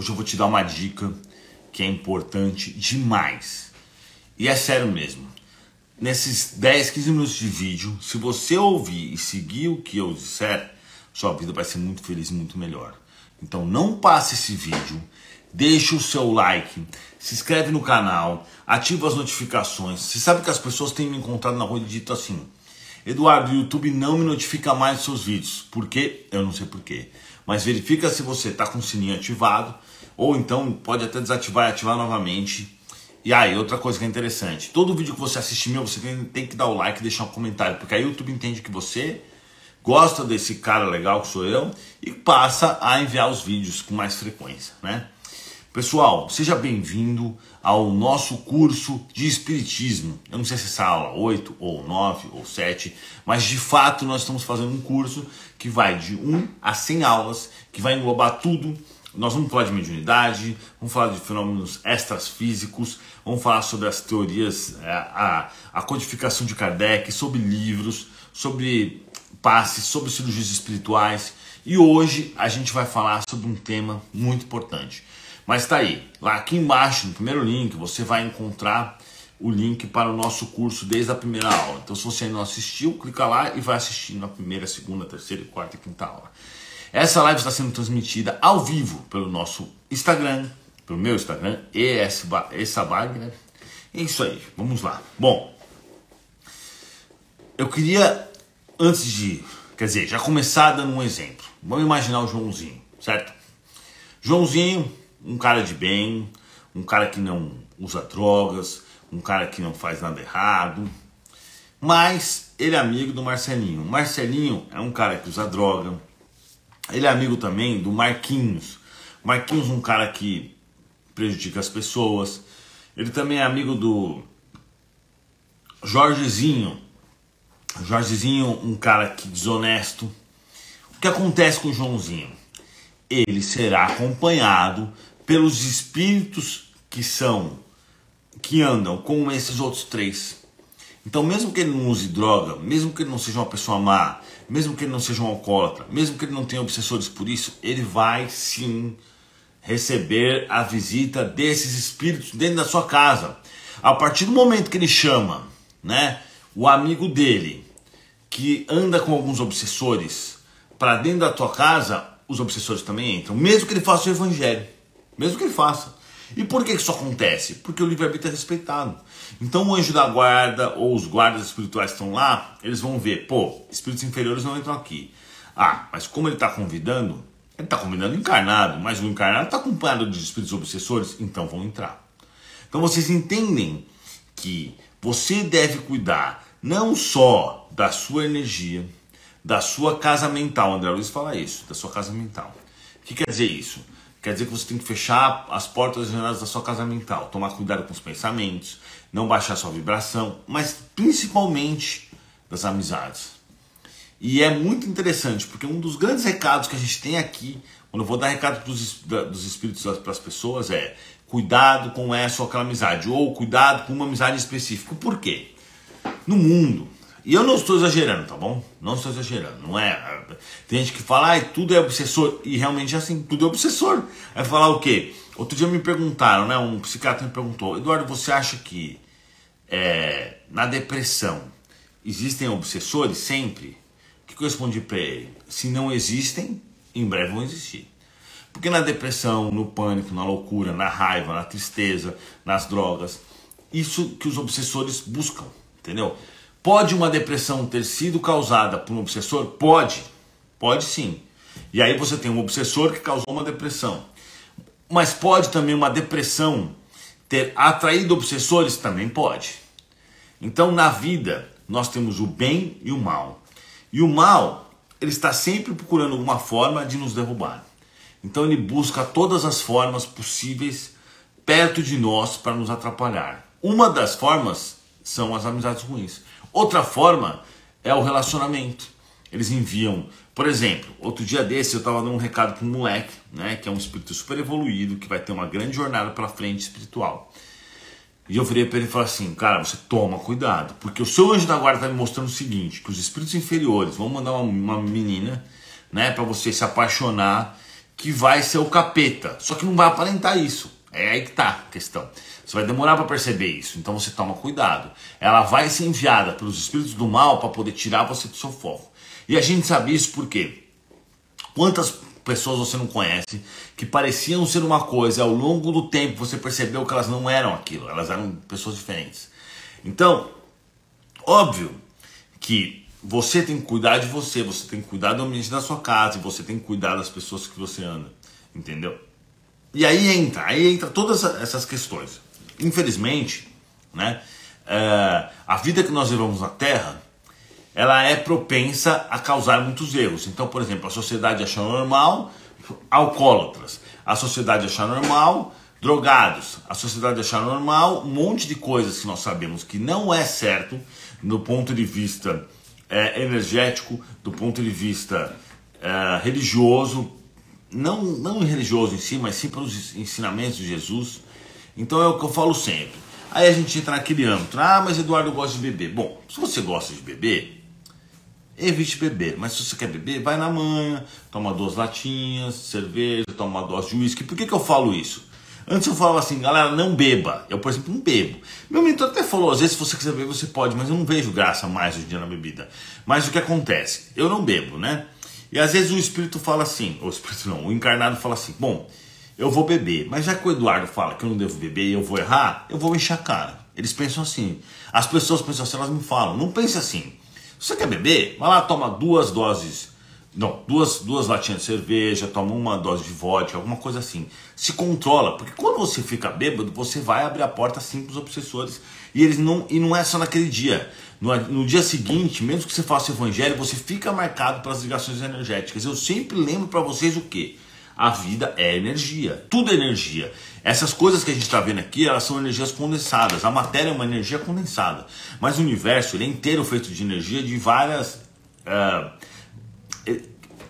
Hoje eu vou te dar uma dica que é importante demais. E é sério mesmo. Nesses 10, 15 minutos de vídeo, se você ouvir e seguir o que eu disser, sua vida vai ser muito feliz e muito melhor. Então não passe esse vídeo, deixe o seu like, se inscreve no canal, ativa as notificações. Você sabe que as pessoas têm me encontrado na rua e dito assim: Eduardo, o YouTube não me notifica mais dos seus vídeos. Por quê? Eu não sei por quê. Mas verifica se você está com o sininho ativado, ou então pode até desativar e ativar novamente. E aí, outra coisa que é interessante: todo vídeo que você assistir meu, você tem, que dar o like e deixar um comentário, porque aí o YouTube entende que você gosta desse cara legal que sou eu e passa a enviar os vídeos com mais frequência, né? Pessoal, seja bem-vindo ao nosso curso de Espiritismo. Eu não sei se essa aula 8 ou 9 ou 7, mas de fato nós estamos fazendo um curso que vai de 1 a 100 aulas, que vai englobar tudo. Nós vamos falar de mediunidade, vamos falar de fenômenos extrafísicos, vamos falar sobre as teorias, a, é, a, a codificação de Kardec, sobre livros, sobre passes, sobre cirurgias espirituais. E hoje a gente vai falar sobre um tema muito importante mas tá aí, lá aqui embaixo, no primeiro link, você vai encontrar o link para o nosso curso desde a primeira aula. Então, se você ainda não assistiu, clica lá e vai assistir na primeira, segunda, terceira, quarta e quinta aula. Essa live está sendo transmitida ao vivo pelo nosso Instagram, pelo meu Instagram, esabag, né? É isso aí, vamos lá. Bom, eu queria, antes de, quer dizer, já começar dando um exemplo. Vamos imaginar o Joãozinho, certo? Joãozinho um cara de bem, um cara que não usa drogas, um cara que não faz nada errado. Mas ele é amigo do Marcelinho. Marcelinho é um cara que usa droga. Ele é amigo também do Marquinhos. Marquinhos um cara que prejudica as pessoas. Ele também é amigo do Jorgezinho. Jorgezinho, um cara que desonesto. O que acontece com o Joãozinho? Ele será acompanhado pelos espíritos que são que andam com esses outros três. Então, mesmo que ele não use droga, mesmo que ele não seja uma pessoa má, mesmo que ele não seja um alcoólatra, mesmo que ele não tenha obsessores por isso, ele vai sim receber a visita desses espíritos dentro da sua casa. A partir do momento que ele chama, né, o amigo dele que anda com alguns obsessores para dentro da tua casa, os obsessores também entram, mesmo que ele faça o evangelho mesmo que ele faça. E por que isso acontece? Porque o livre-arbítrio é respeitado. Então o anjo da guarda ou os guardas espirituais que estão lá, eles vão ver, pô, espíritos inferiores não entram aqui. Ah, mas como ele está convidando, ele está convidando encarnado, mas o encarnado está acompanhado de espíritos obsessores, então vão entrar. Então vocês entendem que você deve cuidar não só da sua energia, da sua casa mental. André Luiz fala isso, da sua casa mental. O que quer dizer isso? Quer dizer que você tem que fechar as portas e janelas da sua casa mental, tomar cuidado com os pensamentos, não baixar sua vibração, mas principalmente das amizades. E é muito interessante, porque um dos grandes recados que a gente tem aqui, quando eu vou dar recado pros, dos espíritos para as pessoas, é cuidado com essa ou aquela amizade, ou cuidado com uma amizade específica. Por quê? No mundo, e eu não estou exagerando, tá bom? Não estou exagerando, não é? Tem gente que fala, ah, tudo é obsessor, e realmente é assim, tudo é obsessor. Vai falar o quê? Outro dia me perguntaram, né? Um psiquiatra me perguntou, Eduardo, você acha que é, na depressão existem obsessores sempre? O que eu respondi para ele? Se não existem, em breve vão existir. Porque na depressão, no pânico, na loucura, na raiva, na tristeza, nas drogas, isso que os obsessores buscam, entendeu? Pode uma depressão ter sido causada por um obsessor? Pode, pode sim. E aí você tem um obsessor que causou uma depressão. Mas pode também uma depressão ter atraído obsessores? Também pode. Então na vida nós temos o bem e o mal. E o mal, ele está sempre procurando alguma forma de nos derrubar. Então ele busca todas as formas possíveis perto de nós para nos atrapalhar. Uma das formas são as amizades ruins. Outra forma é o relacionamento. Eles enviam, por exemplo, outro dia desse eu estava dando um recado para um moleque, né, que é um espírito super evoluído, que vai ter uma grande jornada pela frente espiritual. E eu virei para ele e falei assim, cara, você toma cuidado, porque o seu anjo da guarda está me mostrando o seguinte, que os espíritos inferiores vão mandar uma, uma menina, né, para você se apaixonar, que vai ser o capeta. Só que não vai aparentar isso. É aí que tá a questão. Você vai demorar para perceber isso, então você toma cuidado. Ela vai ser enviada pelos espíritos do mal para poder tirar você do seu foco. E a gente sabe isso porque quantas pessoas você não conhece que pareciam ser uma coisa, ao longo do tempo você percebeu que elas não eram aquilo, elas eram pessoas diferentes. Então, óbvio que você tem que cuidar de você, você tem que cuidar do ambiente da sua casa, você tem que cuidar das pessoas que você anda, entendeu? E aí entra, aí entra todas essas questões. Infelizmente, né, é, a vida que nós levamos na Terra, ela é propensa a causar muitos erros. Então, por exemplo, a sociedade acha normal alcoólatras, a sociedade acha normal drogados, a sociedade acha normal um monte de coisas que nós sabemos que não é certo no ponto de vista é, energético, do ponto de vista é, religioso, não, não religioso em si, mas sim pelos ensinamentos de Jesus. Então é o que eu falo sempre. Aí a gente entra naquele âmbito, ah, mas Eduardo gosta de beber. Bom, se você gosta de beber, evite beber. Mas se você quer beber, vai na manhã, toma duas latinhas, cerveja, toma uma dose de uísque. Por que, que eu falo isso? Antes eu falava assim, galera, não beba. Eu, por exemplo, não bebo. Meu mentor até falou, às vezes se você quiser beber, você pode, mas eu não vejo graça mais hoje em dia na bebida. Mas o que acontece? Eu não bebo, né? E às vezes o espírito fala assim, o espírito não, o encarnado fala assim, bom, eu vou beber, mas já que o Eduardo fala que eu não devo beber e eu vou errar, eu vou encher a cara. Eles pensam assim. As pessoas pensam assim, elas me falam, não pense assim. Você quer beber, vai lá, toma duas doses não, duas, duas latinhas de cerveja, toma uma dose de vodka, alguma coisa assim. Se controla, porque quando você fica bêbado, você vai abrir a porta assim para os obsessores. E eles não, e não é só naquele dia. No, no dia seguinte, mesmo que você faça o evangelho, você fica marcado pelas ligações energéticas. Eu sempre lembro para vocês o que? A vida é energia, tudo é energia. Essas coisas que a gente está vendo aqui, elas são energias condensadas. A matéria é uma energia condensada, mas o universo ele é inteiro feito de energia de várias uh,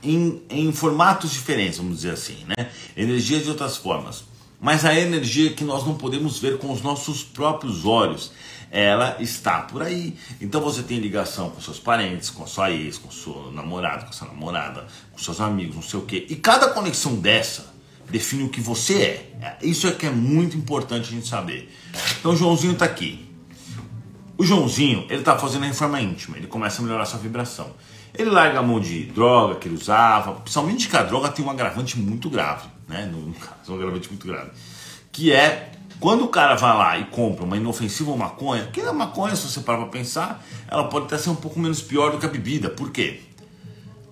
em, em formatos diferentes, vamos dizer assim, né? Energia de outras formas. Mas a energia que nós não podemos ver com os nossos próprios olhos, ela está por aí. Então você tem ligação com seus parentes, com sua ex, com seu namorado, com sua namorada, com seus amigos, não sei o quê. E cada conexão dessa define o que você é. Isso é que é muito importante a gente saber. Então o Joãozinho está aqui. O Joãozinho, ele está fazendo a reforma íntima, ele começa a melhorar sua vibração. Ele larga a mão de droga que ele usava, principalmente que a droga tem um agravante muito grave, né? No caso, um agravante muito grave. Que é quando o cara vai lá e compra uma inofensiva maconha, que a maconha, se você parar para pensar, ela pode até ser um pouco menos pior do que a bebida. Por quê?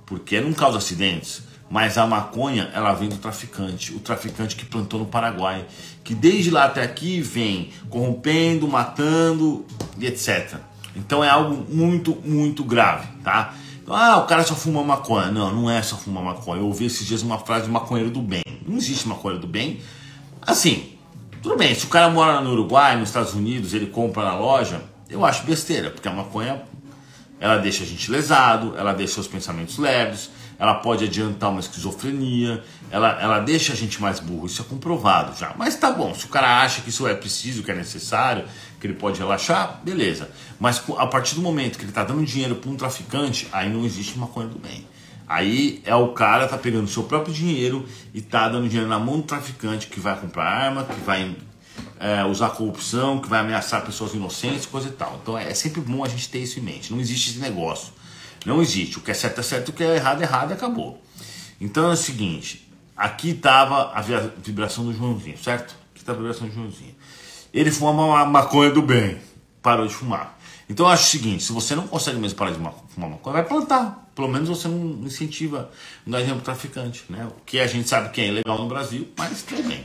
Porque não causa acidentes. Mas a maconha, ela vem do traficante, o traficante que plantou no Paraguai, que desde lá até aqui vem corrompendo, matando e etc. Então é algo muito, muito grave, tá? Ah, o cara só fuma maconha. Não, não é só fumar maconha. Eu ouvi esses dias uma frase de maconheiro do bem. Não existe maconheiro do bem. Assim, tudo bem, se o cara mora no Uruguai, nos Estados Unidos, ele compra na loja, eu acho besteira, porque a maconha ela deixa a gente lesado, ela deixa os pensamentos leves, ela pode adiantar uma esquizofrenia, ela, ela deixa a gente mais burro, isso é comprovado já. Mas tá bom, se o cara acha que isso é preciso, que é necessário, que ele pode relaxar, beleza. Mas a partir do momento que ele está dando dinheiro para um traficante, aí não existe maconha do bem. Aí é o cara tá pegando seu próprio dinheiro e tá dando dinheiro na mão do traficante que vai comprar arma, que vai é, usar corrupção, que vai ameaçar pessoas inocentes, coisa e tal. Então é sempre bom a gente ter isso em mente. Não existe esse negócio. Não existe. O que é certo é certo, o que é errado é errado e acabou. Então é o seguinte: aqui estava a vibração do Joãozinho, certo? Aqui está a vibração do Joãozinho. Ele fuma uma maconha do bem, parou de fumar. Então eu acho o seguinte: se você não consegue mesmo parar de fumar maconha, vai plantar. Pelo menos você não incentiva, não dá exemplo traficante, né? O que a gente sabe que é ilegal no Brasil, mas bem.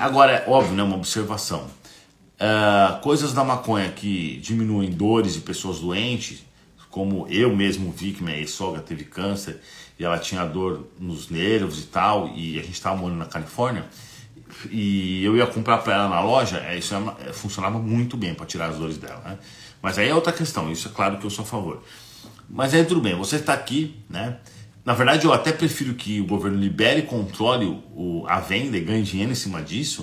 Agora, é óbvio, né? Uma observação. Uh, coisas da maconha que diminuem dores de pessoas doentes, como eu mesmo vi que minha ex-sogra teve câncer e ela tinha dor nos nervos e tal, e a gente estava morando na Califórnia, e eu ia comprar para ela na loja, é, isso é, é, funcionava muito bem para tirar as dores dela. Né? Mas aí é outra questão, isso é claro que eu sou a favor. Mas aí tudo bem, você está aqui, né? Na verdade, eu até prefiro que o governo libere e controle o, a venda e ganhe dinheiro em cima disso,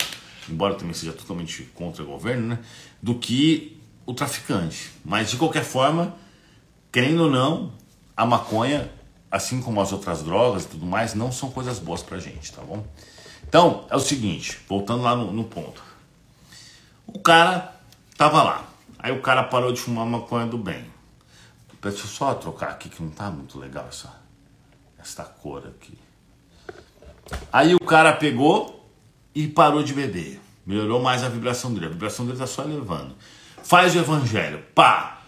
embora também seja totalmente contra o governo, né? Do que o traficante. Mas de qualquer forma, querendo ou não, a maconha assim como as outras drogas e tudo mais, não são coisas boas pra gente, tá bom? Então, é o seguinte, voltando lá no, no ponto. O cara tava lá. Aí o cara parou de fumar maconha do bem. Deixa eu só trocar aqui que não tá muito legal essa, essa cor aqui. Aí o cara pegou e parou de beber. Melhorou mais a vibração dele. A vibração dele tá só elevando. Faz o evangelho. Pá!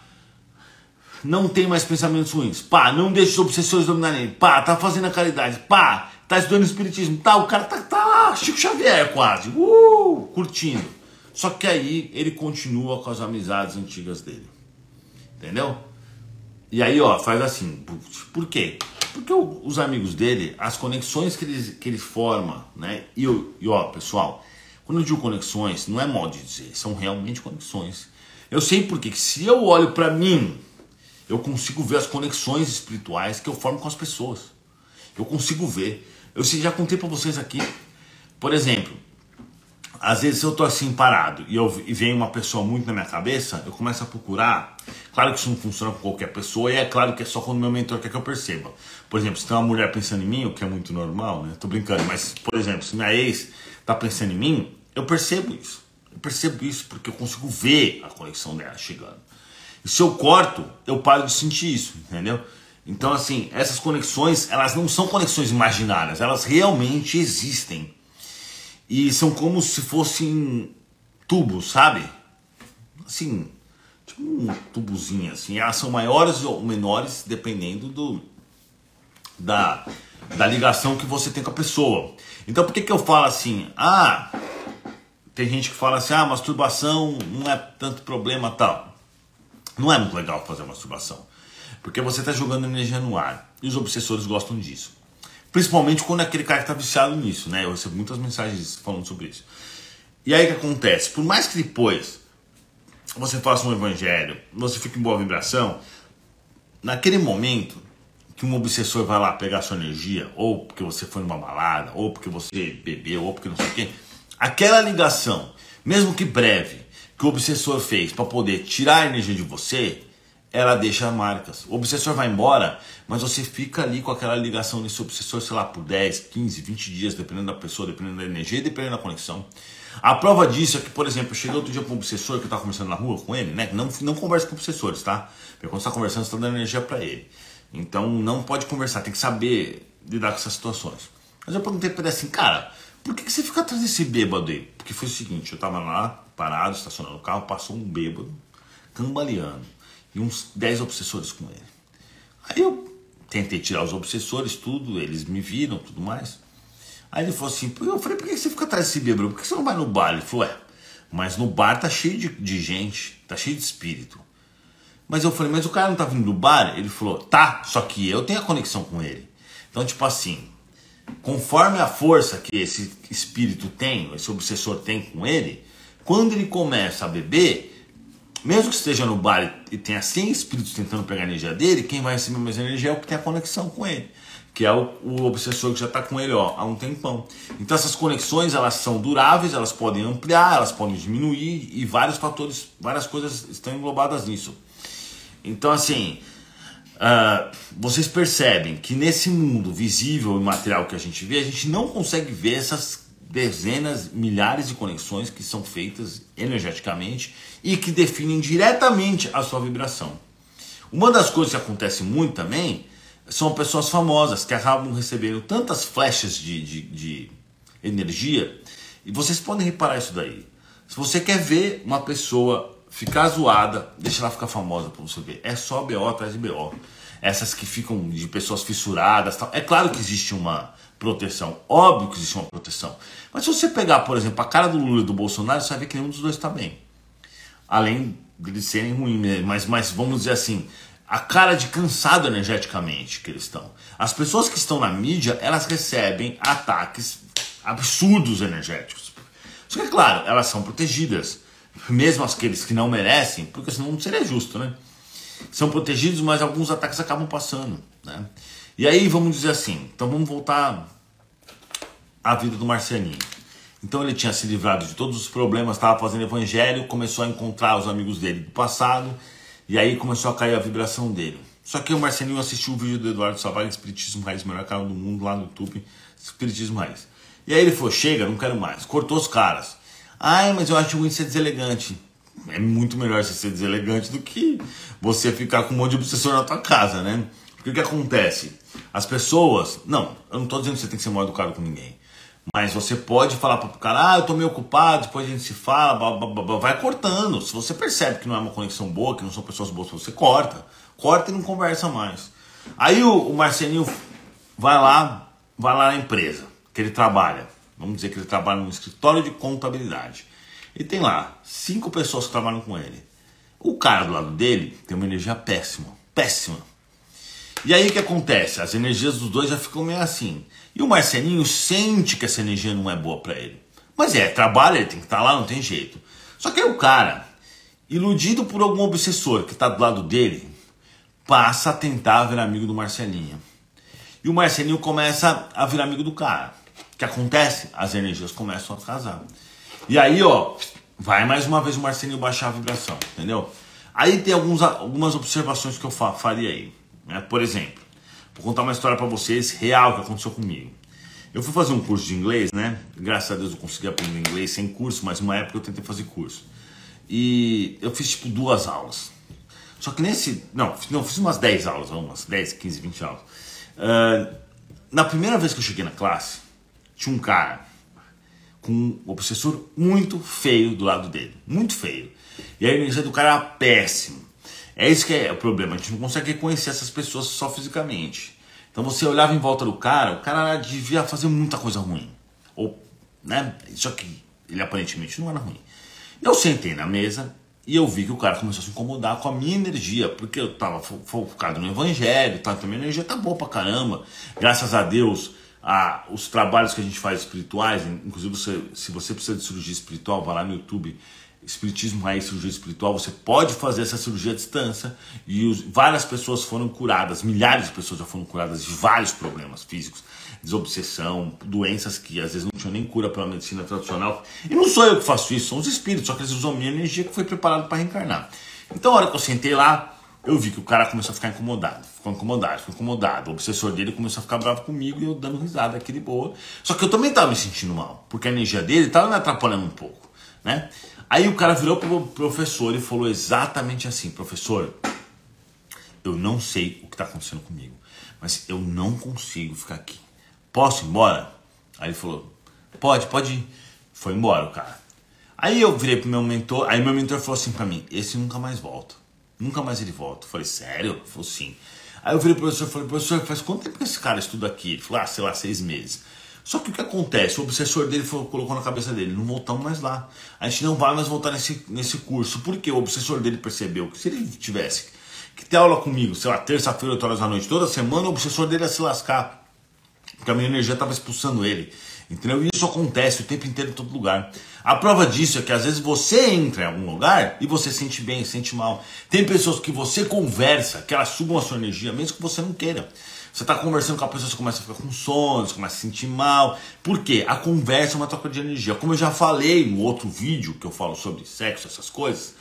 Não tem mais pensamentos ruins. Pá! Não deixa os obsessores dominarem ele. Pá! Tá fazendo a caridade. Pá! Tá estudando espiritismo. Tá, o cara tá, tá Chico Xavier quase. Uh! Curtindo. Só que aí ele continua com as amizades antigas dele. Entendeu? E aí, ó, faz assim. Por quê? Porque os amigos dele, as conexões que ele, que ele forma, né? E, e ó, pessoal, quando eu digo conexões, não é modo de dizer, são realmente conexões. Eu sei porque que se eu olho para mim, eu consigo ver as conexões espirituais que eu formo com as pessoas. Eu consigo ver. Eu já contei para vocês aqui. Por exemplo, às vezes eu tô assim parado e, eu, e vem uma pessoa muito na minha cabeça, eu começo a procurar. Claro que isso não funciona com qualquer pessoa e é claro que é só quando meu mentor quer que eu perceba. Por exemplo, se tem uma mulher pensando em mim, o que é muito normal, né? Tô brincando, mas por exemplo, se minha ex tá pensando em mim, eu percebo isso. Eu percebo isso porque eu consigo ver a conexão dela chegando. E se eu corto, eu paro de sentir isso, entendeu? Então, assim, essas conexões, elas não são conexões imaginárias, elas realmente existem. E são como se fossem tubos, sabe? Assim, tipo um tubozinho assim. Elas são maiores ou menores dependendo do da, da ligação que você tem com a pessoa. Então por que, que eu falo assim? Ah, tem gente que fala assim, ah, masturbação não é tanto problema tal. Não é muito legal fazer masturbação. Porque você está jogando energia no ar. E os obsessores gostam disso. Principalmente quando é aquele cara que está viciado nisso, né? Eu recebo muitas mensagens falando sobre isso. E aí o que acontece? Por mais que depois você faça um evangelho, você fique em boa vibração, naquele momento que um obsessor vai lá pegar sua energia, ou porque você foi numa balada, ou porque você bebeu, ou porque não sei o quê, aquela ligação, mesmo que breve, que o obsessor fez para poder tirar a energia de você, ela deixa marcas. O obsessor vai embora, mas você fica ali com aquela ligação desse obsessor, sei lá, por 10, 15, 20 dias, dependendo da pessoa, dependendo da energia, dependendo da conexão. A prova disso é que, por exemplo, eu cheguei outro dia com um obsessor que eu estava conversando na rua com ele, né? Não, não conversa com obsessores, tá? Porque quando você está conversando, você está dando energia para ele. Então não pode conversar, tem que saber lidar com essas situações. Mas eu perguntei para ele assim, cara, por que, que você fica atrás desse bêbado aí? Porque foi o seguinte, eu estava lá, parado, estacionando o carro, passou um bêbado, cambaleando e uns 10 obsessores com ele. Aí eu tentei tirar os obsessores, tudo, eles me viram, tudo mais. Aí ele falou assim, eu falei, por que você fica atrás desse bêbado? Por que você não vai no bar? Ele falou, é, mas no bar tá cheio de, de gente, tá cheio de espírito. Mas eu falei, mas o cara não tá vindo do bar? Ele falou, tá, só que eu tenho a conexão com ele. Então, tipo assim, conforme a força que esse espírito tem, esse obsessor tem com ele, quando ele começa a beber, mesmo que esteja no bar e tenha 100 espíritos tentando pegar a energia dele, quem vai receber mais energia é o que tem a conexão com ele, que é o, o obsessor que já está com ele ó, há um tempão. Então essas conexões elas são duráveis, elas podem ampliar, elas podem diminuir e vários fatores, várias coisas estão englobadas nisso. Então assim, uh, vocês percebem que nesse mundo visível e material que a gente vê, a gente não consegue ver essas dezenas, milhares de conexões que são feitas energeticamente e que definem diretamente a sua vibração. Uma das coisas que acontece muito também são pessoas famosas que acabam recebendo tantas flechas de, de, de energia e vocês podem reparar isso daí. Se você quer ver uma pessoa ficar zoada, deixa ela ficar famosa para você ver. É só BO atrás de BO. Essas que ficam de pessoas fissuradas. Tal. É claro que existe uma proteção. Óbvio que existe uma proteção. Mas se você pegar, por exemplo, a cara do Lula e do Bolsonaro, você vai ver que nenhum dos dois está bem. Além de serem ruins, né? mas, mas vamos dizer assim, a cara de cansado energeticamente que eles estão. As pessoas que estão na mídia, elas recebem ataques absurdos energéticos. Só que, é claro, elas são protegidas. Mesmo aqueles que não merecem, porque senão não seria justo, né? São protegidos, mas alguns ataques acabam passando, né? E aí vamos dizer assim, então vamos voltar à vida do Marcelinho. Então ele tinha se livrado de todos os problemas, estava fazendo evangelho, começou a encontrar os amigos dele do passado, e aí começou a cair a vibração dele. Só que o Marcelinho assistiu o vídeo do Eduardo Savari, Espiritismo Raiz, melhor canal do mundo, lá no YouTube, Espiritismo Raiz. E aí ele falou, chega, não quero mais. Cortou os caras. Ai, mas eu acho ruim ser deselegante. É muito melhor você ser deselegante do que você ficar com um monte de obsessor na tua casa, né? Porque o que acontece? As pessoas. Não, eu não tô dizendo que você tem que ser mal educado com ninguém. Mas você pode falar pro cara, ah, eu tô meio ocupado, depois a gente se fala, blá, blá, blá, vai cortando. Se você percebe que não é uma conexão boa, que não são pessoas boas, você corta. Corta e não conversa mais. Aí o, o Marcelinho vai lá, vai lá na empresa que ele trabalha. Vamos dizer que ele trabalha no escritório de contabilidade. E tem lá cinco pessoas que trabalham com ele. O cara do lado dele tem uma energia péssima, péssima. E aí o que acontece? As energias dos dois já ficam meio assim. E o Marcelinho sente que essa energia não é boa para ele. Mas é, trabalha, ele tem que estar tá lá, não tem jeito. Só que aí o cara, iludido por algum obsessor que está do lado dele, passa a tentar virar amigo do Marcelinho. E o Marcelinho começa a virar amigo do cara. O que acontece? As energias começam a casar. E aí, ó, vai mais uma vez o Marcelinho baixar a vibração, entendeu? Aí tem alguns, algumas observações que eu faria aí. Né? Por exemplo, Vou contar uma história para vocês real que aconteceu comigo. Eu fui fazer um curso de inglês, né? Graças a Deus eu consegui aprender inglês sem curso, mas uma época eu tentei fazer curso. E eu fiz tipo duas aulas. Só que nesse. Não, não fiz umas 10 aulas, umas 10, 15, 20 aulas. Uh, na primeira vez que eu cheguei na classe, tinha um cara com um obsessor muito feio do lado dele. Muito feio. E a energia do cara era péssima. É isso que é o problema, a gente não consegue reconhecer essas pessoas só fisicamente. Então você olhava em volta do cara, o cara devia fazer muita coisa ruim. Ou, né? Só que ele aparentemente não era ruim. Eu sentei na mesa e eu vi que o cara começou a se incomodar com a minha energia, porque eu tava focado no evangelho, tá? Então minha energia tá boa pra caramba. Graças a Deus, a, os trabalhos que a gente faz espirituais, inclusive você, se você precisa de cirurgia espiritual, vai lá no YouTube Espiritismo Raiz Cirurgia Espiritual, você pode fazer essa cirurgia à distância e os, várias pessoas foram curadas, milhares de pessoas já foram curadas de vários problemas físicos, desobsessão, doenças que às vezes não tinham nem cura pela medicina tradicional. E não sou eu que faço isso, são os espíritos, só que eles usam a minha energia que foi preparada para reencarnar. Então, a hora que eu sentei lá, eu vi que o cara começou a ficar incomodado, ficou incomodado, ficou incomodado. O obsessor dele começou a ficar bravo comigo e eu dando risada aqui de boa. Só que eu também estava me sentindo mal, porque a energia dele estava me atrapalhando um pouco, né? Aí o cara virou pro professor e falou exatamente assim: professor, eu não sei o que está acontecendo comigo, mas eu não consigo ficar aqui. Posso ir embora? Aí ele falou: pode, pode ir. Foi embora o cara. Aí eu virei pro meu mentor, aí meu mentor falou assim para mim: esse nunca mais volta. Nunca mais ele volta. Eu falei: sério? Ele falou: sim. Aí eu virei pro professor e falei: professor, faz quanto tempo que esse cara estuda aqui? Ele falou: ah, sei lá, seis meses. Só que o que acontece? O obsessor dele colocou na cabeça dele: não voltamos mais lá. A gente não vai mais voltar nesse, nesse curso. Porque o obsessor dele percebeu que se ele tivesse que ter aula comigo, sei lá, terça-feira, 8 horas da noite, toda semana, o obsessor dele ia se lascar. Porque a minha energia estava expulsando ele. Entendeu? E isso acontece o tempo inteiro em todo lugar. A prova disso é que às vezes você entra em algum lugar e você sente bem, sente mal. Tem pessoas que você conversa, que elas sugam a sua energia, mesmo que você não queira. Você está conversando com a pessoa, você começa a ficar com sono, você começa a se sentir mal. Por quê? A conversa é uma troca de energia. Como eu já falei no outro vídeo que eu falo sobre sexo, essas coisas,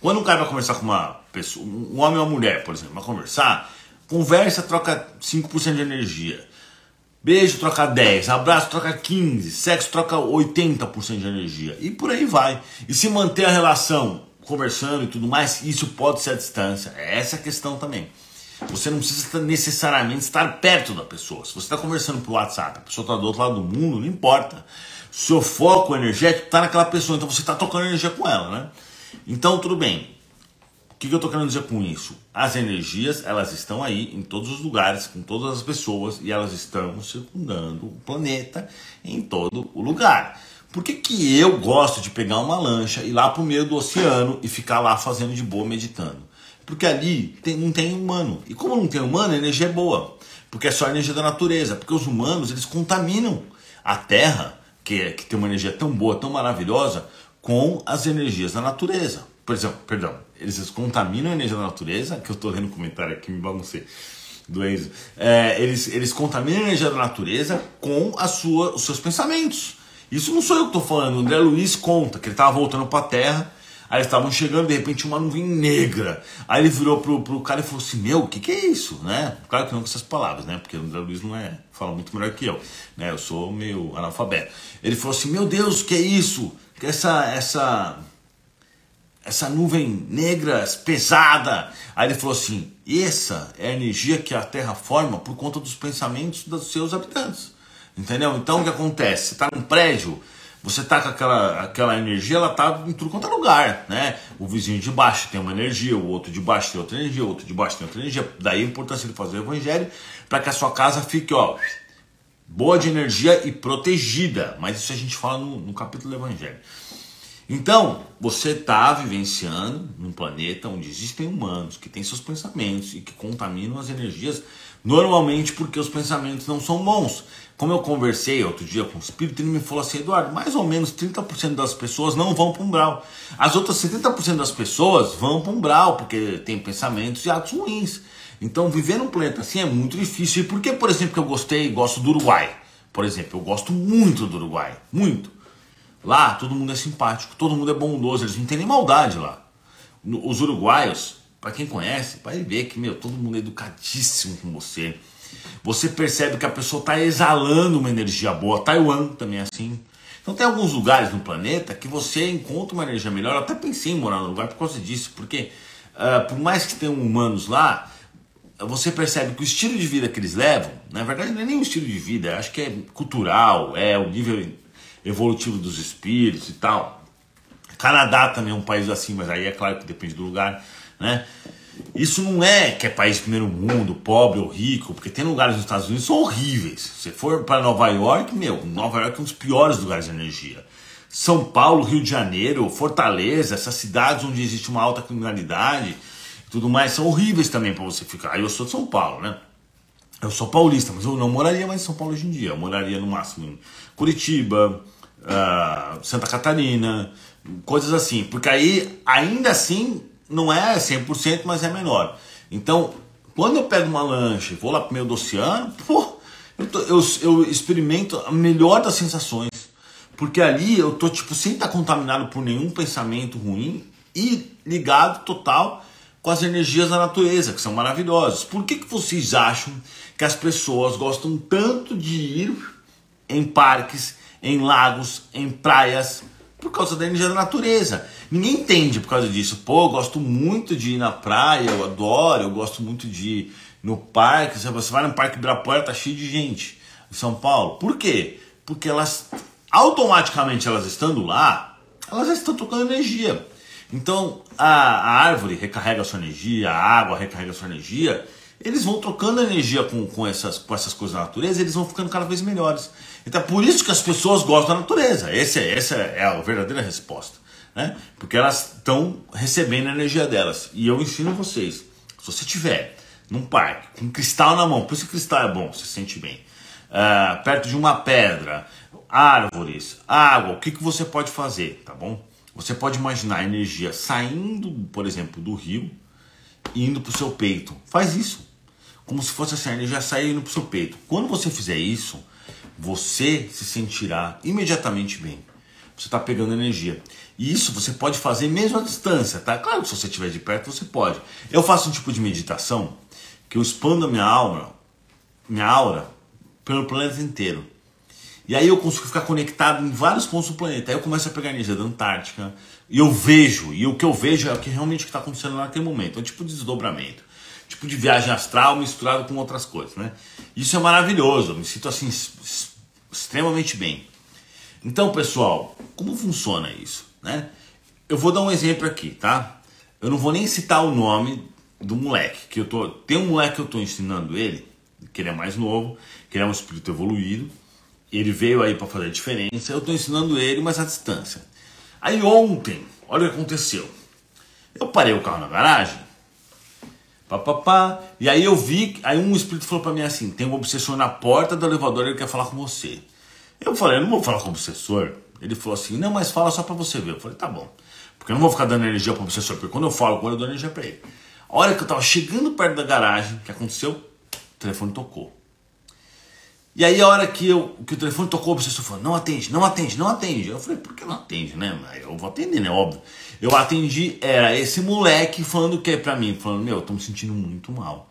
quando um cara vai conversar com uma pessoa, um homem ou uma mulher, por exemplo, vai conversar, conversa troca 5% de energia. Beijo troca 10, abraço troca 15, sexo troca 80% de energia. E por aí vai. E se manter a relação conversando e tudo mais, isso pode ser a distância. É essa a questão também. Você não precisa necessariamente estar perto da pessoa. Se você está conversando por WhatsApp, a pessoa está do outro lado do mundo, não importa. Seu foco energético está naquela pessoa, então você está tocando energia com ela, né? Então tudo bem. O que, eu estou querendo dizer com isso? As energias elas estão aí em todos os lugares, com todas as pessoas e elas estão circundando o planeta em todo o lugar. Por que, que eu gosto de pegar uma lancha, ir lá para o meio do oceano e ficar lá fazendo de boa meditando? Porque ali tem, não tem humano. E como não tem humano, a energia é boa. Porque é só a energia da natureza. Porque os humanos, eles contaminam a Terra, que, é, que tem uma energia tão boa, tão maravilhosa, com as energias da natureza. Por exemplo, perdão, eles contaminam a energia da natureza, que eu estou lendo um comentário aqui, me baguncei, do Enzo. É, eles, eles contaminam a energia da natureza com a sua, os seus pensamentos. Isso não sou eu que estou falando, o André Luiz conta que ele estava voltando para a Terra Aí eles estavam chegando, de repente uma nuvem negra. Aí ele virou pro, pro cara e falou assim: Meu, o que, que é isso? Né? Claro que não com essas palavras, né? Porque o André Luiz não é, fala muito melhor que eu, né? Eu sou meio analfabeto. Ele falou assim: Meu Deus, o que é isso? Que essa, essa, essa nuvem negra, pesada. Aí ele falou assim: Essa é a energia que a Terra forma por conta dos pensamentos dos seus habitantes. Entendeu? Então o que acontece? Você está num prédio você tá com aquela, aquela energia, ela tá em tudo quanto é lugar, né? O vizinho de baixo tem uma energia, o outro de baixo tem outra energia, o outro de baixo tem outra energia. Daí a importância de fazer o evangelho para que a sua casa fique, ó, boa de energia e protegida. Mas isso a gente fala no, no capítulo do evangelho. Então, você está vivenciando num planeta onde existem humanos que têm seus pensamentos e que contaminam as energias, normalmente porque os pensamentos não são bons. Como eu conversei outro dia com o espírito, ele me falou assim: Eduardo, mais ou menos 30% das pessoas não vão para um umbral. As outras 70% das pessoas vão para um umbral, porque tem pensamentos e atos ruins. Então, viver num planeta assim é muito difícil. E por que, por exemplo, que eu gostei e gosto do Uruguai? Por exemplo, eu gosto muito do Uruguai. Muito. Lá, todo mundo é simpático, todo mundo é bondoso, eles não têm nem maldade lá. Os uruguaios, para quem conhece, vai ver que, meu, todo mundo é educadíssimo com você você percebe que a pessoa está exalando uma energia boa. Taiwan também é assim. Então tem alguns lugares no planeta que você encontra uma energia melhor. Eu até pensei em morar no lugar por causa disso, porque uh, por mais que tenham humanos lá, você percebe que o estilo de vida que eles levam, na verdade não é nem o estilo de vida, acho que é cultural, é o nível evolutivo dos espíritos e tal. Canadá também é um país assim, mas aí é claro que depende do lugar, né? Isso não é que é país primeiro mundo, pobre ou rico, porque tem lugares nos Estados Unidos que são horríveis. Se for para Nova York, meu, Nova York é um dos piores lugares de energia. São Paulo, Rio de Janeiro, Fortaleza, essas cidades onde existe uma alta criminalidade e tudo mais, são horríveis também para você ficar. Eu sou de São Paulo, né? Eu sou paulista, mas eu não moraria mais em São Paulo hoje em dia. Eu moraria no máximo em Curitiba, uh, Santa Catarina, coisas assim. Porque aí, ainda assim, não é 100%, mas é menor. Então, quando eu pego uma lancha e vou lá pro meio do oceano, pô, eu, tô, eu, eu, experimento a melhor das sensações. Porque ali eu tô, tipo, sem estar contaminado por nenhum pensamento ruim e ligado total com as energias da natureza, que são maravilhosas. Por que, que vocês acham que as pessoas gostam tanto de ir em parques, em lagos, em praias, por causa da energia da natureza. Ninguém entende por causa disso. Pô, eu gosto muito de ir na praia, eu adoro, eu gosto muito de ir no parque. Você vai no Parque Ibirapuera, tá cheio de gente em São Paulo. Por quê? Porque elas, automaticamente elas estando lá, elas estão tocando energia. Então a, a árvore recarrega a sua energia, a água recarrega a sua energia eles vão trocando energia com, com, essas, com essas coisas da natureza, eles vão ficando cada vez melhores. Então é por isso que as pessoas gostam da natureza. Esse, é, essa é a verdadeira resposta. Né? Porque elas estão recebendo a energia delas. E eu ensino vocês: se você tiver num parque com um cristal na mão, por isso que cristal é bom, você se sente bem, uh, perto de uma pedra, árvores, água, o que, que você pode fazer? Tá bom? Você pode imaginar a energia saindo, por exemplo, do rio e indo para o seu peito. Faz isso. Como se fosse assim, a energia saindo para o seu peito. Quando você fizer isso, você se sentirá imediatamente bem. Você está pegando energia. E isso você pode fazer mesmo à distância, tá? Claro que se você estiver de perto, você pode. Eu faço um tipo de meditação que eu expando a minha alma, minha aura, pelo planeta inteiro. E aí eu consigo ficar conectado em vários pontos do planeta. Aí eu começo a pegar energia da Antártica. E eu vejo, e o que eu vejo é o que realmente está acontecendo naquele momento. É um tipo de desdobramento. Tipo de viagem astral misturado com outras coisas, né? Isso é maravilhoso. Eu me sinto assim extremamente bem. Então, pessoal, como funciona isso, né? Eu vou dar um exemplo aqui, tá? Eu não vou nem citar o nome do moleque, que eu tô, tem um moleque que eu estou ensinando ele, que ele é mais novo, que ele é um espírito evoluído, ele veio aí para fazer a diferença. Eu estou ensinando ele, mas à distância. Aí ontem, olha o que aconteceu. Eu parei o carro na garagem, papapá, e aí eu vi, aí um espírito falou para mim assim: tem um obsessor na porta do elevador, ele quer falar com você. Eu falei: eu não vou falar com o obsessor. Ele falou assim: não, mas fala só para você ver. Eu falei: tá bom, porque eu não vou ficar dando energia pro obsessor, porque quando eu falo com ele, eu dou energia para ele. A hora que eu tava chegando perto da garagem, o que aconteceu? O telefone tocou. E aí a hora que, eu, que o telefone tocou, o obsessor falou, não atende, não atende, não atende. Eu falei, por que não atende, né? Eu vou atender, né? Óbvio. Eu atendi, era esse moleque falando o que pra mim? Falando, meu, eu tô me sentindo muito mal.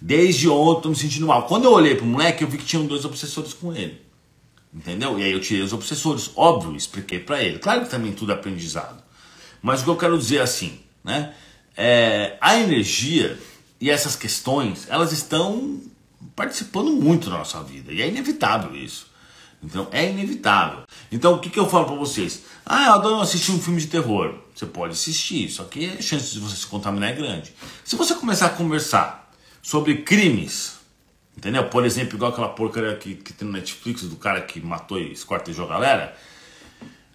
Desde ontem eu tô me sentindo mal. Quando eu olhei pro moleque, eu vi que tinham dois obsessores com ele. Entendeu? E aí eu tirei os obsessores. Óbvio, expliquei para ele. Claro que também tudo é aprendizado. Mas o que eu quero dizer é assim, né? É, a energia e essas questões, elas estão participando muito da nossa vida. E é inevitável isso. Então, é inevitável. Então, o que, que eu falo para vocês? Ah, eu adoro assistir um filme de terror. Você pode assistir, só que a chance de você se contaminar é grande. Se você começar a conversar sobre crimes, entendeu? Por exemplo, igual aquela porcaria que, que tem no Netflix do cara que matou e esquartejou a galera.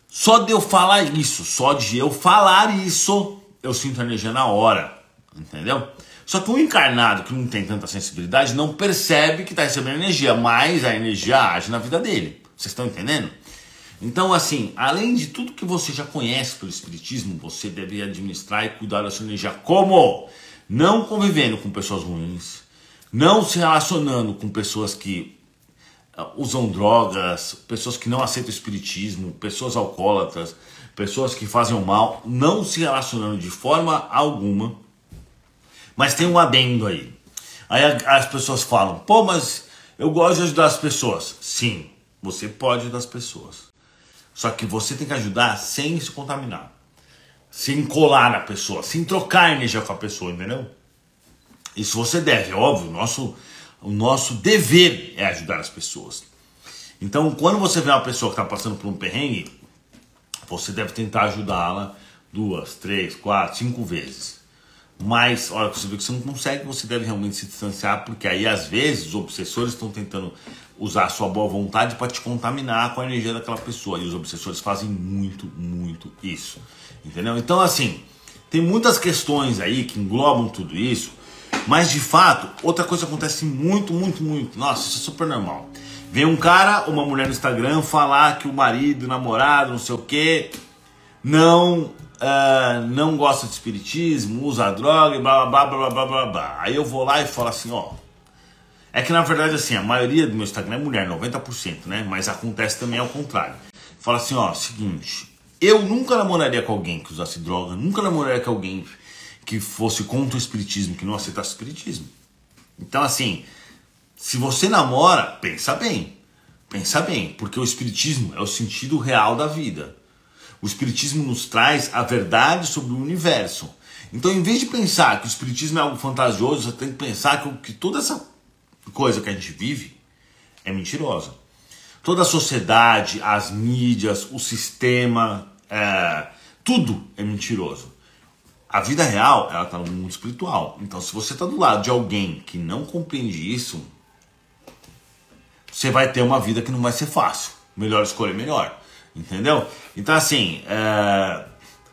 Só de eu falar isso, só de eu falar isso, eu sinto energia na hora, entendeu? Só que o encarnado que não tem tanta sensibilidade não percebe que está recebendo energia, mas a energia age na vida dele. Vocês estão entendendo? Então, assim, além de tudo que você já conhece pelo Espiritismo, você deve administrar e cuidar da sua energia. Como? Não convivendo com pessoas ruins, não se relacionando com pessoas que uh, usam drogas, pessoas que não aceitam o Espiritismo, pessoas alcoólatras, pessoas que fazem o mal, não se relacionando de forma alguma mas tem um adendo aí. Aí as pessoas falam, pô, mas eu gosto de ajudar as pessoas. Sim, você pode ajudar as pessoas. Só que você tem que ajudar sem se contaminar. Sem colar na pessoa, sem trocar energia com a pessoa, entendeu? Isso você deve, é óbvio. Nosso, o nosso dever é ajudar as pessoas. Então, quando você vê uma pessoa que está passando por um perrengue, você deve tentar ajudá-la duas, três, quatro, cinco vezes. Mas, olha, você vê que você não consegue, você deve realmente se distanciar, porque aí às vezes os obsessores estão tentando usar a sua boa vontade para te contaminar com a energia daquela pessoa. E os obsessores fazem muito, muito isso. Entendeu? Então, assim, tem muitas questões aí que englobam tudo isso, mas de fato, outra coisa acontece muito, muito, muito. Nossa, isso é super normal. Vem um cara, uma mulher no Instagram falar que o marido, o namorado, não sei o que, não uh, não gosta de espiritismo, usa droga e blá blá blá blá blá blá Aí eu vou lá e falo assim, ó. É que na verdade assim, a maioria do meu Instagram é mulher, 90%, né? Mas acontece também ao contrário. Fala assim, ó, seguinte, eu nunca namoraria com alguém que usasse droga, nunca namoraria com alguém que fosse contra o espiritismo, que não aceitasse o espiritismo. Então assim, se você namora, pensa bem. Pensa bem, porque o espiritismo é o sentido real da vida. O Espiritismo nos traz a verdade sobre o universo. Então, em vez de pensar que o Espiritismo é algo fantasioso, você tem que pensar que, que toda essa coisa que a gente vive é mentirosa. Toda a sociedade, as mídias, o sistema, é, tudo é mentiroso. A vida real, ela está no mundo espiritual. Então, se você está do lado de alguém que não compreende isso, você vai ter uma vida que não vai ser fácil. Melhor escolha, melhor. Entendeu? Então, assim, é...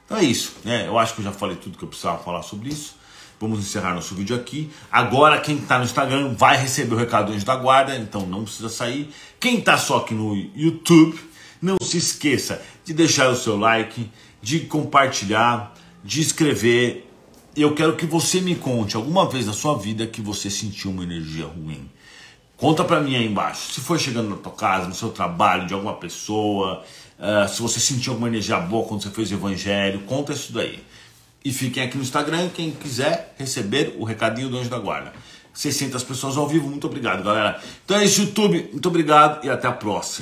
Então é isso. Né? Eu acho que eu já falei tudo que eu precisava falar sobre isso. Vamos encerrar nosso vídeo aqui. Agora, quem está no Instagram vai receber o recado do Anjo da Guarda, então não precisa sair. Quem está só aqui no YouTube, não se esqueça de deixar o seu like, de compartilhar, de escrever. Eu quero que você me conte alguma vez na sua vida que você sentiu uma energia ruim. Conta para mim aí embaixo. Se foi chegando na tua casa, no seu trabalho, de alguma pessoa, uh, se você sentiu alguma energia boa quando você fez o evangelho, conta isso daí. E fiquem aqui no Instagram, quem quiser receber o recadinho do Anjo da Guarda. 600 pessoas ao vivo, muito obrigado, galera. Então é isso, YouTube. Muito obrigado e até a próxima.